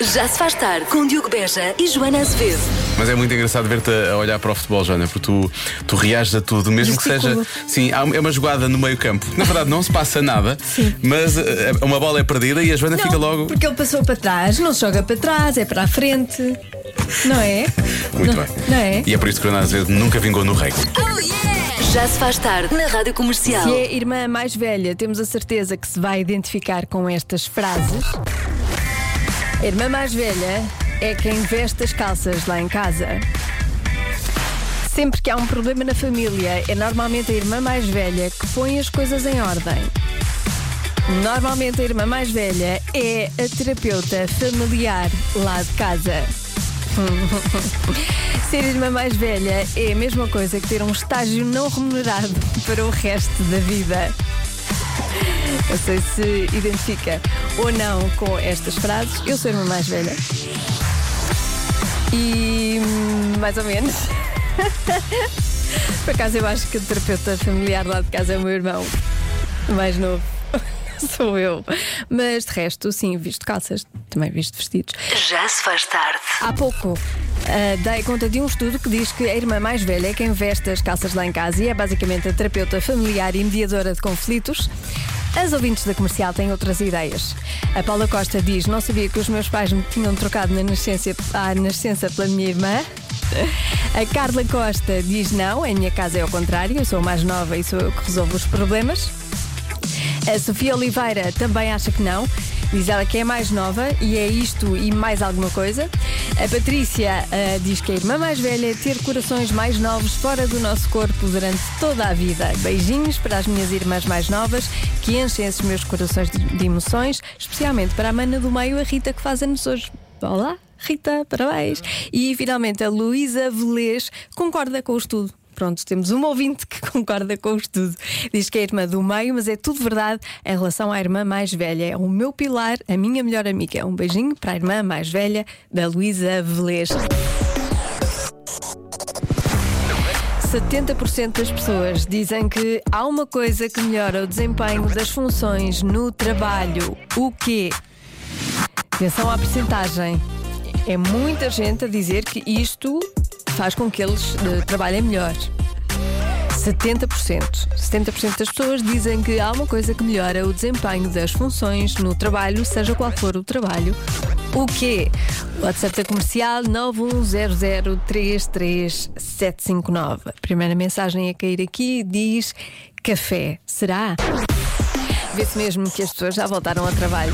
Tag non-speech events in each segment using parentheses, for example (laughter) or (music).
Já se faz tarde com Diogo Beja e Joana Azevedo. Mas é muito engraçado ver-te a olhar para o futebol, Joana, porque tu, tu reages a tudo, mesmo que seja. Sim, é uma jogada no meio campo. Na verdade, não se passa nada, mas eh, uma bola é perdida e a Joana fica logo. Porque ele passou para trás, não se joga para trás, é para a frente. Não é? Muito não, bem. Não é? E é por isso que o Joana às vezes nunca vingou no rei. Já se faz tarde na Rádio Comercial. Se é a irmã mais velha, temos a certeza que se vai identificar com estas frases. A irmã mais velha é quem veste as calças lá em casa. Sempre que há um problema na família, é normalmente a irmã mais velha que põe as coisas em ordem. Normalmente a irmã mais velha é a terapeuta familiar lá de casa. (laughs) Ser irmã mais velha é a mesma coisa que ter um estágio não remunerado para o resto da vida. Não sei se identifica ou não com estas frases. Eu sou a irmã mais velha. E mais ou menos. (laughs) Por acaso eu acho que o terapeuta familiar lá de casa é o meu irmão mais novo. (laughs) Sou eu. Mas de resto, sim, visto calças, também visto vestidos. Já se faz tarde. Há pouco ah, dei conta de um estudo que diz que a irmã mais velha é quem veste as calças lá em casa e é basicamente a terapeuta familiar e mediadora de conflitos. As ouvintes da comercial têm outras ideias. A Paula Costa diz: Não sabia que os meus pais me tinham trocado na nascença, à nascença pela minha irmã. A Carla Costa diz: Não, em minha casa é ao contrário, eu sou a mais nova e sou eu que resolvo os problemas. A Sofia Oliveira também acha que não. Diz ela que é mais nova e é isto e mais alguma coisa. A Patrícia ah, diz que a irmã mais velha é ter corações mais novos fora do nosso corpo durante toda a vida. Beijinhos para as minhas irmãs mais novas que enchem esses meus corações de, de emoções, especialmente para a mana do meio, a Rita, que faz anos hoje. Olá, Rita, parabéns. E finalmente a Luísa Velez concorda com o estudo. Pronto, temos uma ouvinte que (laughs) concorda com o estudo. Diz que é a irmã do meio, mas é tudo verdade em relação à irmã mais velha. É o meu pilar, a minha melhor amiga. Um beijinho para a irmã mais velha da Luísa Velez. 70% das pessoas dizem que há uma coisa que melhora o desempenho das funções no trabalho. O quê? Atenção à percentagem. É muita gente a dizer que isto faz com que eles eh, trabalhem melhor. 70%. 70% das pessoas dizem que há uma coisa que melhora o desempenho das funções no trabalho, seja qual for o trabalho. O quê? WhatsApp da comercial 910033759. A primeira mensagem a cair aqui diz café. Será? Vê-se mesmo que as pessoas já voltaram ao trabalho.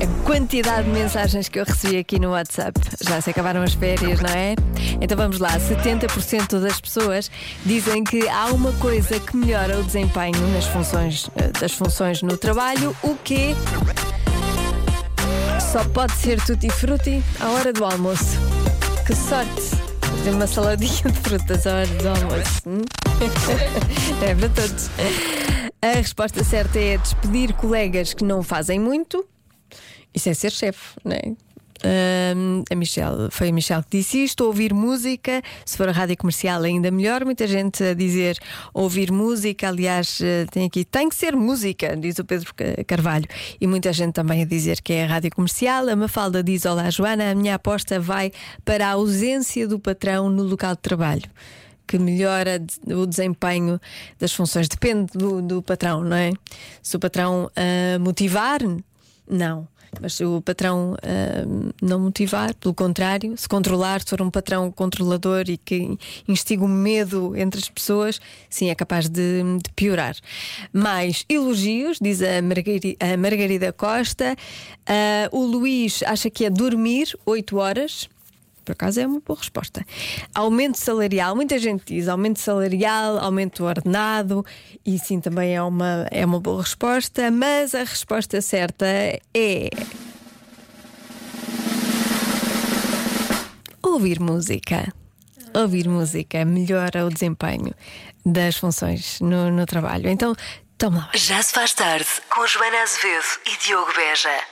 A quantidade de mensagens que eu recebi aqui no WhatsApp. Já se acabaram as férias, não é? Então vamos lá. 70% das pessoas dizem que há uma coisa que melhora o desempenho nas funções, eh, das funções no trabalho. O quê? Só pode ser tutti frutti à hora do almoço. Que sorte! Fazer uma saladinha de frutas à hora do almoço. hum? (laughs) é para todos. A resposta certa é despedir colegas que não fazem muito. Isso é ser chefe, não é? A Michelle, foi a Michelle que disse isto. Ouvir música, se for a rádio comercial, ainda melhor. Muita gente a dizer ouvir música. Aliás, eh, tem aqui, tem que ser música, diz o Pedro Ca- Carvalho. E muita gente também a dizer que é a rádio comercial. A Mafalda diz: Olá, Joana, a minha aposta vai para a ausência do patrão no local de trabalho. Que melhora o desempenho das funções. Depende do, do patrão, não é? Se o patrão ah, motivar, não. Mas se o patrão ah, não motivar, pelo contrário, se controlar, se for um patrão controlador e que instiga o medo entre as pessoas, sim, é capaz de, de piorar. Mais elogios, diz a Margarida, a Margarida Costa. Ah, o Luís acha que é dormir 8 horas. Por acaso é uma boa resposta. Aumento salarial, muita gente diz aumento salarial, aumento ordenado, e sim também é uma, é uma boa resposta, mas a resposta certa é. Ouvir música. Ouvir música melhora o desempenho das funções no, no trabalho. Então, toma lá. Já se faz tarde com Joana Azevedo e Diogo Beja.